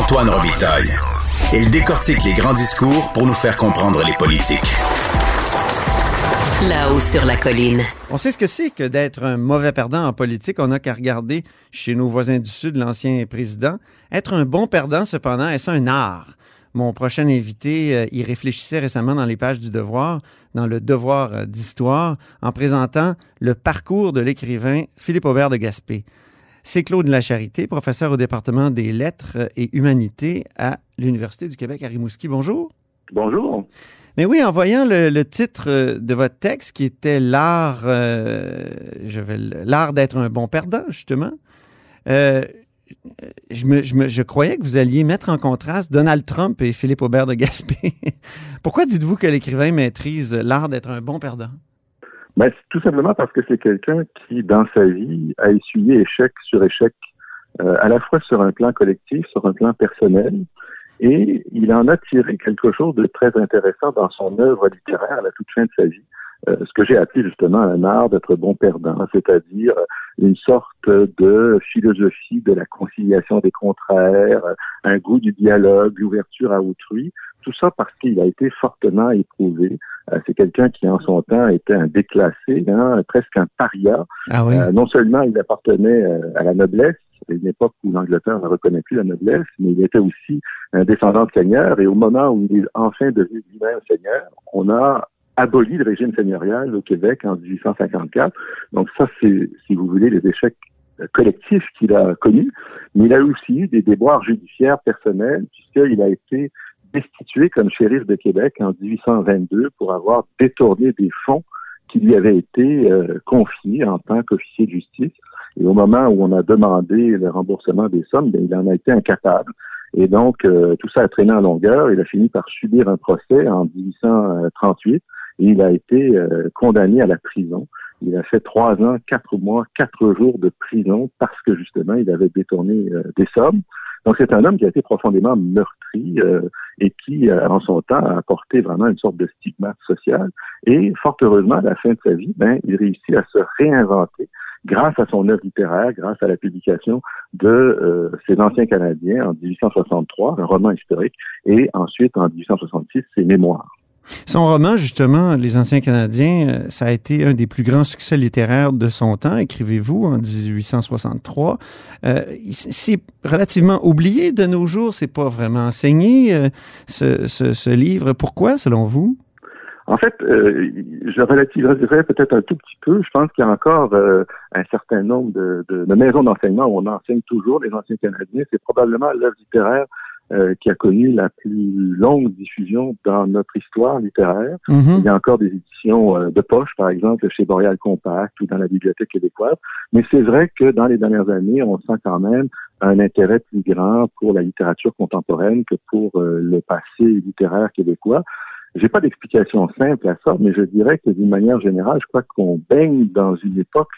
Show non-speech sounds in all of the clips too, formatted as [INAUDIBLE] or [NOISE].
Antoine Robitaille. Il décortique les grands discours pour nous faire comprendre les politiques. Là-haut sur la colline. On sait ce que c'est que d'être un mauvais perdant en politique. On n'a qu'à regarder chez nos voisins du Sud l'ancien président. Être un bon perdant, cependant, est-ce un art? Mon prochain invité euh, y réfléchissait récemment dans les pages du Devoir, dans le Devoir euh, d'histoire, en présentant le parcours de l'écrivain Philippe Aubert de Gaspé. C'est Claude Lacharité, professeur au département des lettres et humanités à l'Université du Québec à Rimouski. Bonjour. Bonjour. Mais oui, en voyant le, titre euh, de votre texte qui était l'art, je vais l'art d'être un bon perdant, justement, je, me, je, me, je, croyais que vous alliez mettre en contraste Donald Trump et Philippe Aubert de Gaspé. [LAUGHS] Pourquoi dites-vous que l'écrivain maîtrise l'art d'être un bon perdant? Ben, tout simplement parce que c'est quelqu'un qui, dans sa vie, a essuyé échec sur échec, euh, à la fois sur un plan collectif, sur un plan personnel, et il en a tiré quelque chose de très intéressant dans son œuvre littéraire à la toute fin de sa vie. Euh, ce que j'ai appelé justement un art d'être bon perdant, c'est-à-dire une sorte de philosophie de la conciliation des contraires, un goût du dialogue, l'ouverture à autrui, tout ça parce qu'il a été fortement éprouvé. Euh, c'est quelqu'un qui, en son temps, était un déclassé, hein, presque un paria. Ah oui. Euh, non seulement il appartenait à la noblesse, à une époque où l'Angleterre ne reconnaît plus la noblesse, mais il était aussi un descendant de seigneur. Et au moment où il est enfin devenu lui-même seigneur, on a aboli le régime seigneurial au Québec en 1854. Donc ça, c'est, si vous voulez, les échecs collectifs qu'il a connus. Mais il a aussi eu des déboires judiciaires personnels, puisqu'il a été destitué comme shérif de Québec en 1822 pour avoir détourné des fonds qui lui avaient été euh, confiés en tant qu'officier de justice. Et au moment où on a demandé le remboursement des sommes, bien, il en a été incapable. Et donc, euh, tout ça a traîné en longueur. Il a fini par subir un procès en 1838 et il a été euh, condamné à la prison. Il a fait trois ans, quatre mois, quatre jours de prison parce que justement il avait détourné euh, des sommes. Donc c'est un homme qui a été profondément meurtri euh, et qui, en son temps, a apporté vraiment une sorte de stigmate social. Et fort heureusement, à la fin de sa vie, ben, il réussit à se réinventer grâce à son œuvre littéraire, grâce à la publication de ses Anciens Canadiens en 1863, un roman historique, et ensuite en 1866 ses Mémoires. Son roman, justement, Les Anciens Canadiens, euh, ça a été un des plus grands succès littéraires de son temps, écrivez-vous, en 1863. Euh, c'est relativement oublié de nos jours, c'est pas vraiment enseigné, euh, ce, livre. Pourquoi, selon vous? En fait, je relativiserais peut-être un tout petit peu. Je pense qu'il y a encore un certain nombre de, de maisons d'enseignement où on enseigne toujours les anciens Canadiens. C'est probablement l'œuvre littéraire euh, qui a connu la plus longue diffusion dans notre histoire littéraire. Mhm. Il y a encore des éditions euh, de poche, par exemple, chez Boreal Compact ou dans la Bibliothèque québécoise. Mais c'est vrai que dans les dernières années, on sent quand même un intérêt plus grand pour la littérature contemporaine que pour euh, le passé littéraire québécois. J'ai pas d'explication simple à ça, mais je dirais que d'une manière générale, je crois qu'on baigne dans une époque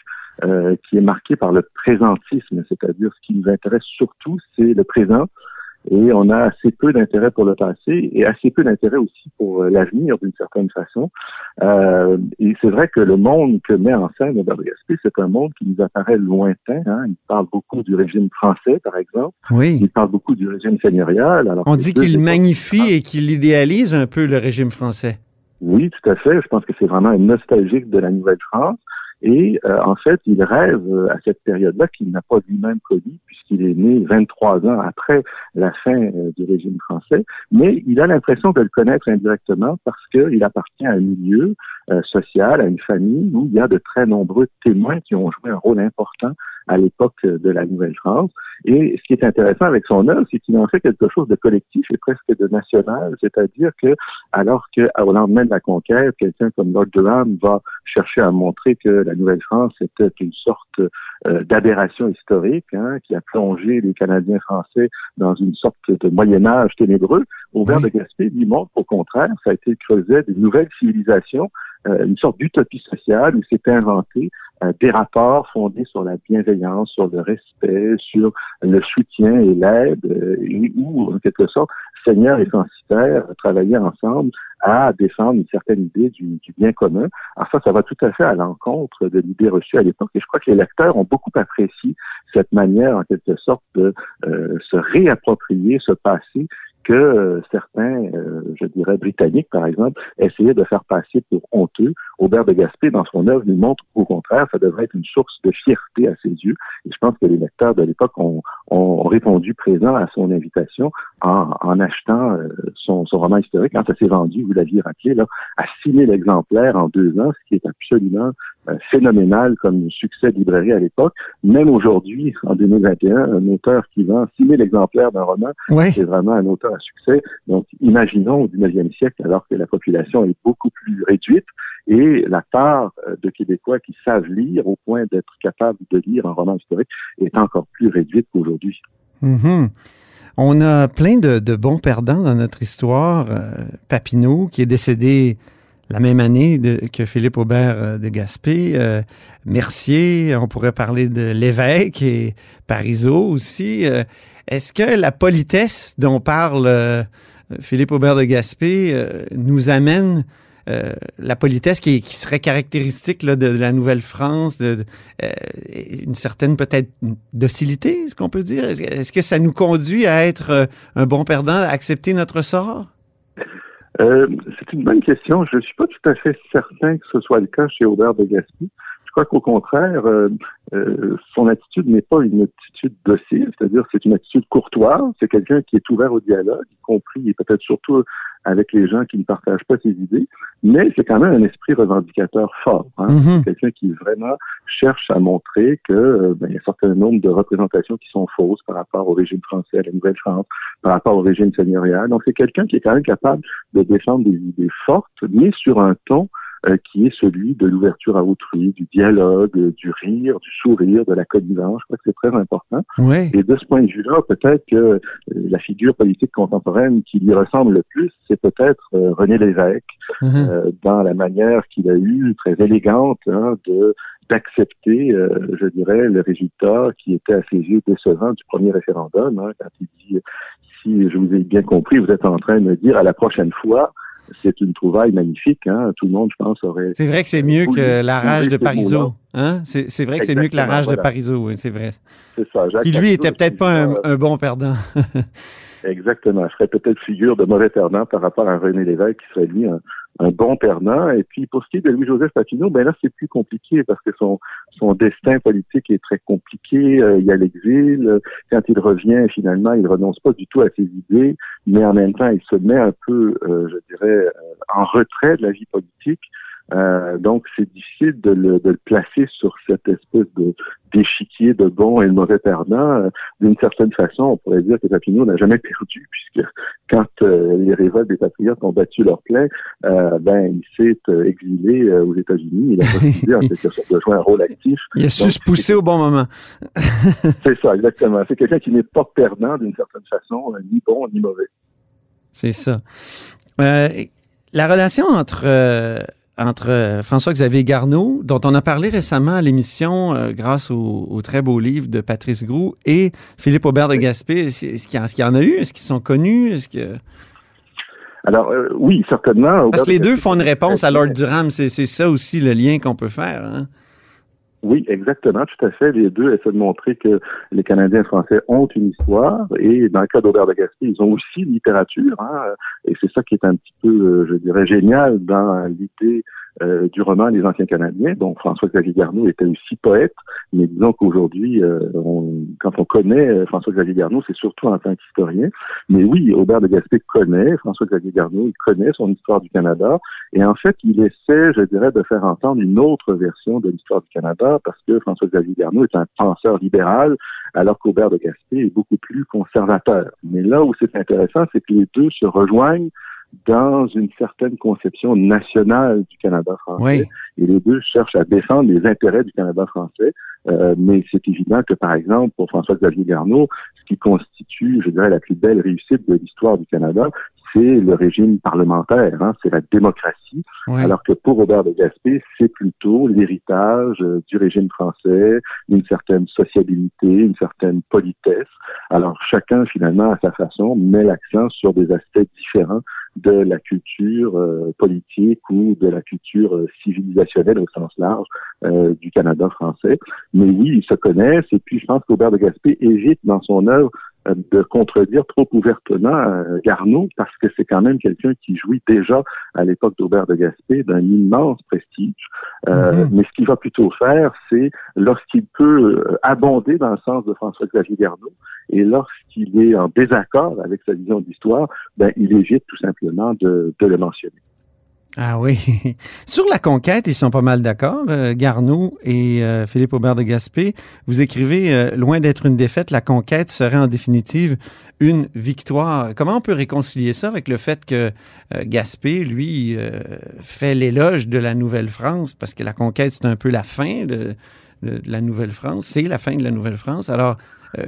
qui est marquée par le présentisme, c'est-à-dire ce qui nous intéresse surtout, c'est le présent, et on a assez peu d'intérêt pour le passé et assez peu d'intérêt aussi pour euh, l'avenir d'une certaine façon. Euh, et c'est vrai que le monde que met en scène Robert Gaspé, c'est un monde qui nous apparaît lointain. Hein. Il parle beaucoup du régime français, par exemple. Oui. Il parle beaucoup du régime seigneurial. Alors on dit qu'il magnifie et qu'il idéalise un peu le régime français. Oui, tout à fait. Je pense que c'est vraiment un nostalgique de la Nouvelle-France. Et euh, en fait, il rêve euh, à cette période-là qu'il n'a pas lui-même connu, puisqu'il est né 23 ans après la fin euh, du régime français, mais il a l'impression de le connaître indirectement parce qu'il appartient à un milieu social, à une famille où il y a de très nombreux témoins qui ont joué un rôle important à l'époque de la Nouvelle-France. Et ce qui est intéressant avec son œuvre, c'est qu'il en fait quelque chose de collectif et presque de national, c'est-à-dire que alors qu'au lendemain de la conquête, quelqu'un comme Lord Durham va chercher à montrer que la Nouvelle-France était une sorte euh, d'aberration historique hein, qui a plongé les Canadiens français dans une sorte de Moyen Âge ténébreux, Aubert de Gaspé lui montre au contraire, ça a été le creuset d'une nouvelle civilisation euh, une sorte d'utopie sociale où s'est inventé euh, des rapports fondés sur la bienveillance, sur le respect, sur le soutien et l'aide, euh, où, en quelque sorte, Seigneur et censitaire travaillaient ensemble à défendre une certaine idée du, bien commun. Alors ça, ça va tout à fait à l'encontre de l'idée reçue à l'époque. Et je crois que les lecteurs ont beaucoup apprécié cette manière, en quelque sorte, de euh, se réapproprier ce passé que euh, certains, euh, je dirais britanniques par exemple, essayaient de faire passer pour honteux. Aubert de Gaspé, dans son œuvre, nous montre qu'au contraire, ça devrait être une source de fierté à ses yeux. Et je pense que les lecteurs de l'époque ont, ont, répondu présent à son invitation en, en achetant euh, son, son, roman historique. Quand ça s'est vendu, vous l'aviez rappelé, là, à 6000 exemplaires en deux ans, ce qui est absolument phénoménal comme succès de librairie à l'époque. Même aujourd'hui, en 2021, un auteur qui vend 6000 exemplaires d'un roman, c'est vraiment un auteur à succès. Donc, imaginons au 19e siècle, alors que la population est beaucoup plus réduite et la part euh, de Québécois qui savent lire au point d'être capables de lire un roman historique est encore plus réduite qu'aujourd'hui. Mm-hmm. On a plein de, bons perdants dans notre histoire. Euh, Papineau, qui est décédé la même année que Philippe Aubert euh, de Gaspé, Mercier, on pourrait parler de l'évêque et Parisot aussi. Est-ce que la politesse dont parle Philippe Aubert de Gaspé nous amène euh, la politesse qui, serait caractéristique de, la Nouvelle-France, de, une certaine peut-être docilité, est-ce qu'on peut dire? Est-ce, que ça nous conduit à être un bon perdant, à accepter notre sort? c'est une bonne question. Je ne suis pas tout à fait certain que ce soit le cas chez Aubert de Gaspé crois qu'au contraire, euh, euh, son attitude n'est pas une attitude docile, c'est-à-dire c'est une attitude courtoise, c'est quelqu'un qui est ouvert au dialogue, y compris et peut-être surtout avec les gens qui ne partagent pas ses idées, mais c'est quand même un esprit revendicateur fort. Hein? Mm-hmm. Quelqu'un qui vraiment cherche à montrer que euh, ben, y a un certain nombre de représentations qui sont fausses par rapport au régime français, à la Nouvelle-France, par rapport au régime seigneurial. Donc c'est quelqu'un qui est quand même capable de défendre des idées fortes, mais sur un ton qui est celui de l'ouverture à autrui, du dialogue, du rire, du sourire, de la connivence. Je crois que c'est très important. Et de ce point de vue-là, peut-être que euh, la figure politique contemporaine qui lui ressemble le plus, c'est peut-être euh, René Lévesque, mm-hmm. dans la manière qu'il a eue, très élégante, hein, de d'accepter, je dirais, le résultat qui était à ses yeux décevant du premier référendum, hein, quand il dit, si je vous ai bien compris, vous êtes en train de me dire à la prochaine fois, c'est une trouvaille magnifique. Hein. Tout le monde, je pense, aurait. C'est vrai que c'est mieux que la rage de Parisot. Hein? C'est vrai que c'est mieux que la rage de Parisot, oui, c'est vrai. C'est ça. Jacques Qui lui était peut-être pas un, bon perdant. [LAUGHS] Exactement. Je ferait peut-être figure de mauvais perdant par rapport à René Lévesque qui serait lui un, un bon perdant. Et puis pour ce qui est de Louis-Joseph Papineau, ben là c'est plus compliqué parce que son son destin politique est très compliqué. Euh, il y a l'exil. Quand il revient, finalement, il renonce pas du tout à ses idées, mais en même temps, il se met un peu, euh, je dirais, euh, en retrait de la vie politique. Euh, donc, c'est difficile de le, de le, placer sur cette espèce de d'échiquier de bon et de mauvais perdant. Euh, d'une certaine façon, on pourrait dire que Papineau n'a jamais perdu, puisque quand euh, les révoltes des patriotes ont battu leur plein, ben il s'est exilé aux États-Unis. Il a refusé en quelque sorte de jouer un rôle actif. Il a su se pousser au bon moment. [LAUGHS] c'est ça, exactement. C'est quelqu'un qui n'est pas perdant d'une certaine façon, ni bon ni mauvais. C'est ça. la relation entre entre euh, François-Xavier Garneau, dont on a parlé récemment à l'émission euh, grâce au, très beau livre de Patrice Groux, et Philippe Aubert de Gaspé. Est-ce qu'il y, en a eu? Est-ce qu'ils sont connus? Est-ce que... Alors, euh, oui, certainement. Parce que les deux font une réponse à Lord Durham. C'est ça aussi le lien qu'on peut faire. Hein? Oui, exactement, tout à fait. Les deux essaient de montrer que les Canadiens français ont une histoire et dans le cas d'Aubert de Gaspé, ils ont aussi une littérature. Hein, et c'est ça qui est un petit peu, je dirais, génial dans l'idée euh, du roman Les Anciens Canadiens, dont François-Xavier Garneau était aussi poète, mais disons qu'aujourd'hui, euh, quand on connaît euh, François-Xavier Garneau, c'est surtout en tant qu'historien. Mais oui, Aubert de Gaspé connaît François-Xavier Garneau, il connaît son histoire du Canada, et en fait, il essaie, je dirais, de faire entendre une autre version de l'histoire du Canada, parce que François-Xavier Garneau est un penseur libéral, alors qu'Aubert de Gaspé est beaucoup plus conservateur. Mais là où c'est intéressant, c'est que les deux se rejoignent dans une certaine conception nationale du Canada français. Et les deux cherchent à défendre les intérêts du Canada français. Euh, mais c'est évident que, par exemple, pour François-Xavier Garneau, ce qui constitue, je dirais, la plus belle réussite de l'histoire du Canada, c'est le régime parlementaire, hein, c'est la démocratie, alors que pour Robert de Gaspé, c'est plutôt l'héritage euh, du régime français, une certaine sociabilité, une certaine politesse. Alors chacun, finalement, à sa façon, met l'accent sur des aspects différents de la culture politique ou de la culture civilisationnelle au sens large du Canada français. Mais oui, ils se connaissent et puis je pense qu'Aubert de Gaspé évite dans son œuvre de contredire trop ouvertement euh, Garneau parce que c'est quand même quelqu'un qui jouit déjà à l'époque d'Aubert de Gaspé d'un immense prestige. Euh, mhm. Mais ce qu'il va plutôt faire, c'est lorsqu'il peut euh, abonder dans le sens de François-Xavier Garneau et lorsqu'il est en désaccord avec sa vision d'histoire, ben, il évite tout simplement de, de le mentionner. Ah oui. [LAUGHS] Sur la conquête, ils sont pas mal d'accord. Euh, Garneau et euh, Philippe Aubert de Gaspé, vous écrivez euh, Loin d'être une défaite, la conquête serait en définitive une victoire. Comment on peut réconcilier ça avec le fait que Gaspé, lui, fait l'éloge de la Nouvelle-France, parce que la conquête, c'est un peu la fin de, la Nouvelle-France, c'est la fin de la Nouvelle-France. Alors,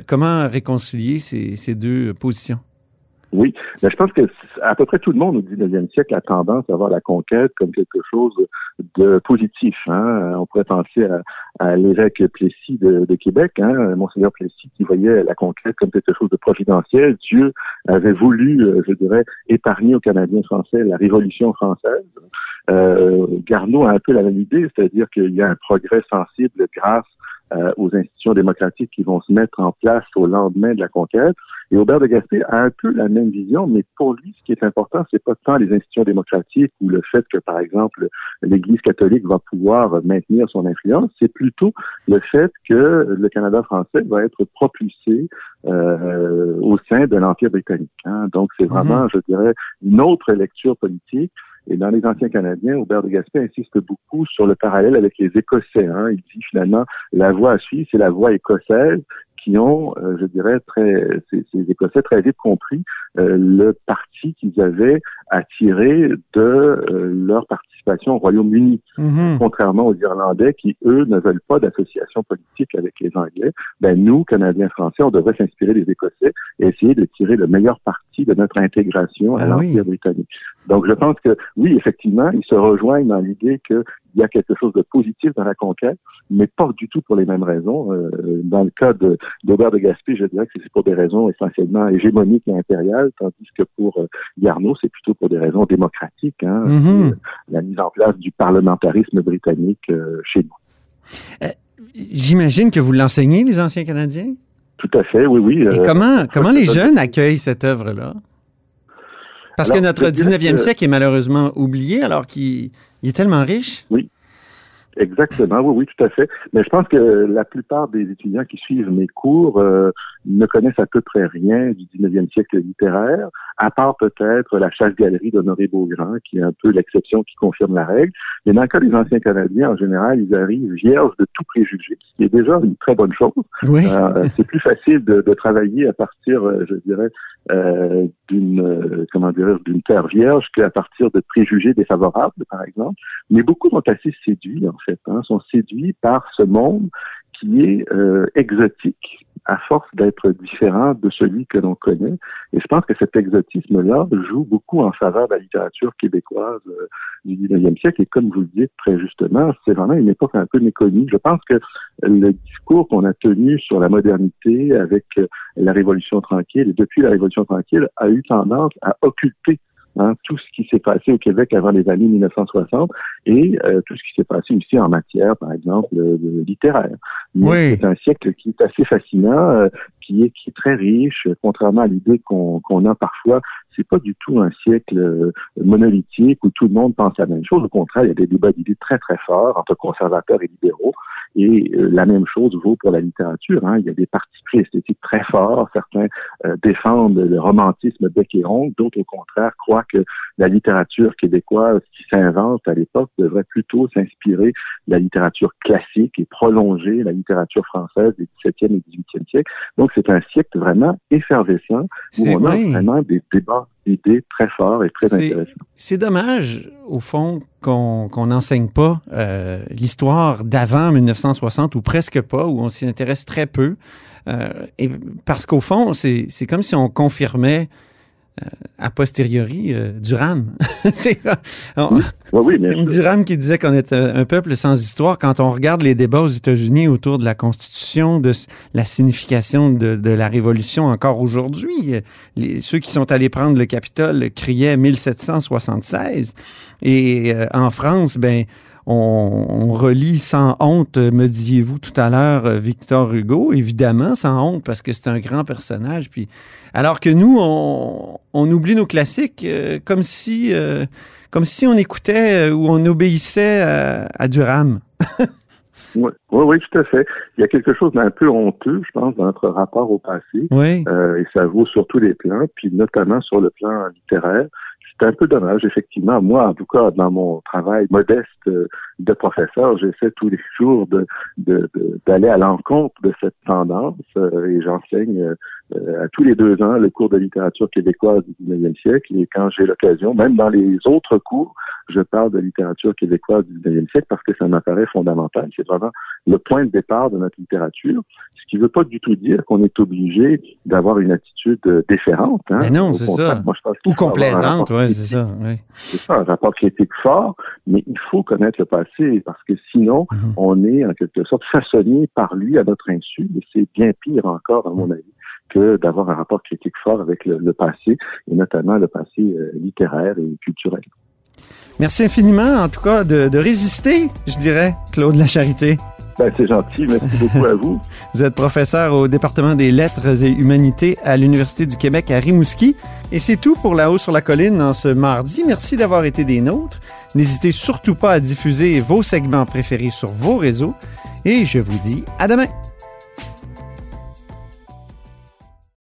comment réconcilier ces deux positions? Oui, mais je pense que à peu près tout le monde au 19e siècle a tendance à voir la conquête comme quelque chose de positif. Hein. On pourrait penser à, l'évêque Plessis de, Québec, hein, Monseigneur Plessis, qui voyait la conquête comme quelque chose de providentiel. Dieu avait voulu, euh, je dirais, épargner aux Canadiens français la Révolution française. Euh, Garneau a un peu la même idée, c'est-à-dire qu'il y a un progrès sensible grâce euh, aux institutions démocratiques qui vont se mettre en place au lendemain de la conquête. Et Aubert de Gaspé a un peu la même vision, mais pour lui, ce qui est important, c'est pas tant les institutions démocratiques ou le fait que, par exemple, l'Église catholique va pouvoir maintenir son influence, c'est plutôt le fait que le Canada français va être propulsé euh, au sein de l'Empire britannique. Hein. Donc, c'est vraiment, mhm. je dirais, une autre lecture politique et dans les anciens Canadiens, Aubert de Gaspé insiste beaucoup sur le parallèle avec les Écossais. Hein. Il dit finalement, la voie à suivre, c'est la voie écossaise qui ont, euh, je dirais, très, ces, ces, Écossais très vite compris euh, le parti qu'ils avaient à tirer de euh, leur participation au Royaume-Uni, mhm. contrairement aux Irlandais qui, eux, ne veulent pas d'association politique avec les Anglais. Ben, nous, Canadiens français, on devrait s'inspirer des Écossais et essayer de tirer le meilleur parti de notre intégration à ah l'Empire britannique. Donc, je pense que, oui, effectivement, ils se rejoignent dans l'idée qu'il y a quelque chose de positif dans la conquête, mais pas du tout pour les mêmes raisons. Euh, dans le cas d'Aubert de, Gaspé, je dirais que c'est pour des raisons essentiellement hégémoniques et impériales, tandis que pour euh, Garneau, c'est plutôt pour des raisons démocratiques, hein, mm-hmm. euh, la mise en place du parlementarisme britannique chez nous. J'imagine que vous l'enseignez, les anciens Canadiens? Tout à fait, oui, oui. Et comment, comment les jeunes accueillent cette œuvre-là? Parce que notre 19e siècle est malheureusement oublié alors qu'il est tellement riche? Oui. Exactement, oui, oui, tout à fait. Mais je pense que la plupart des étudiants qui suivent mes cours euh, ne connaissent à peu près rien du 19e siècle littéraire, à part peut-être la chasse-galerie d'Honoré Beaugrand, qui est un peu l'exception qui confirme la règle. Mais dans le cas des anciens Canadiens, en général, ils arrivent vierges de tout préjugé, ce qui est déjà une très bonne chose. Oui. Euh, c'est plus facile de, de, travailler à partir, euh, je dirais, euh, d'une euh, comment dire, d'une terre vierge qu'à partir de préjugés défavorables, par exemple. Mais beaucoup sont assez séduits, en hein, sont séduits par ce monde qui est euh, exotique à force d'être différent de celui que l'on connaît. Et je pense que cet exotisme-là joue beaucoup en faveur de la littérature québécoise euh, du 19e siècle. Et comme vous le dites très justement, c'est vraiment une époque un peu méconnue. Je pense que le discours qu'on a tenu sur la modernité avec euh, la Révolution tranquille et depuis la Révolution tranquille a eu tendance à occulter Hein, tout ce qui s'est passé au Québec avant les années 1960 et euh, tout ce qui s'est passé aussi en matière, par exemple, littéraire. Oui. C'est un siècle qui est assez fascinant, euh, qui, est, qui est très riche, contrairement à l'idée qu'on a parfois c'est pas du tout un siècle euh, monolithique où tout le monde pense la même chose. Au contraire, il y a des débats d'idées très très forts entre conservateurs et libéraux. Et euh, la même chose vaut pour la littérature. Hein. Il y a des partis pris esthétiques très forts. Certains euh, défendent le romantisme bec et ongle. D'autres, au contraire, croient que la littérature québécoise qui s'invente à l'époque devrait plutôt s'inspirer de la littérature classique et prolonger la littérature française des 17e et 18e siècles. Donc, c'est un siècle vraiment effervescent où on a vraiment des débats idée très fort et très intéressant. C'est dommage, au fond, qu'on n'enseigne pas euh, l'histoire d'avant 1960 ou presque pas, où on s'y intéresse très peu. Euh, et parce qu'au fond, c'est comme si on confirmait a posteriori euh, Durham. [LAUGHS] c'est oui, oui, [LAUGHS] Durham qui disait qu'on est un peuple sans histoire. Quand on regarde les débats aux États-Unis autour de la Constitution, de la signification de, de la Révolution encore aujourd'hui, ceux qui sont allés prendre le Capitole criaient 1776. Et euh, en France, ben on, relit sans honte, me disiez-vous tout à l'heure, euh, Victor Hugo, évidemment, sans honte, parce que c'est un grand personnage. Puis, alors que nous, on, oublie nos classiques euh, comme si, euh, comme si on écoutait ou on obéissait à, Durham. [LAUGHS] oui, oui, tout à fait. Il y a quelque chose d'un peu honteux, je pense, dans notre rapport au passé. Oui. et ça vaut sur tous les plans, puis notamment sur le plan littéraire c'est un peu dommage, effectivement. Moi, en tout cas, dans mon travail modeste euh, de professeur, j'essaie tous les jours de, d'aller à l'encontre de cette tendance euh, et j'enseigne euh, à tous les deux ans le cours de littérature québécoise du 19e siècle et quand j'ai l'occasion, même dans les autres cours, je parle de littérature québécoise du 19e siècle parce que ça m'apparaît fondamental. C'est vraiment le point de départ de notre littérature, ce qui ne veut pas du tout dire qu'on est obligé d'avoir une attitude déférente. Hein. Mais non, c'est ça. Ou complaisante, oui, c'est ça. C'est ça, un rapport critique fort, mais il faut connaître le passé parce que sinon, mhm. on est en quelque sorte façonné par lui à notre insu, et c'est bien pire encore, à mon avis que d'avoir un rapport critique fort avec le, passé, et notamment le passé euh, littéraire et culturel. Merci infiniment, en tout cas, de, de résister, je dirais, Claude La Charité. Ben, c'est gentil. Merci beaucoup à vous. [LAUGHS] Vous êtes professeur au département des lettres et humanités à l'Université du Québec à Rimouski. Et c'est tout pour La Haut sur la Colline en ce mardi. Merci d'avoir été des nôtres. N'hésitez surtout pas à diffuser vos segments préférés sur vos réseaux. Et je vous dis à demain.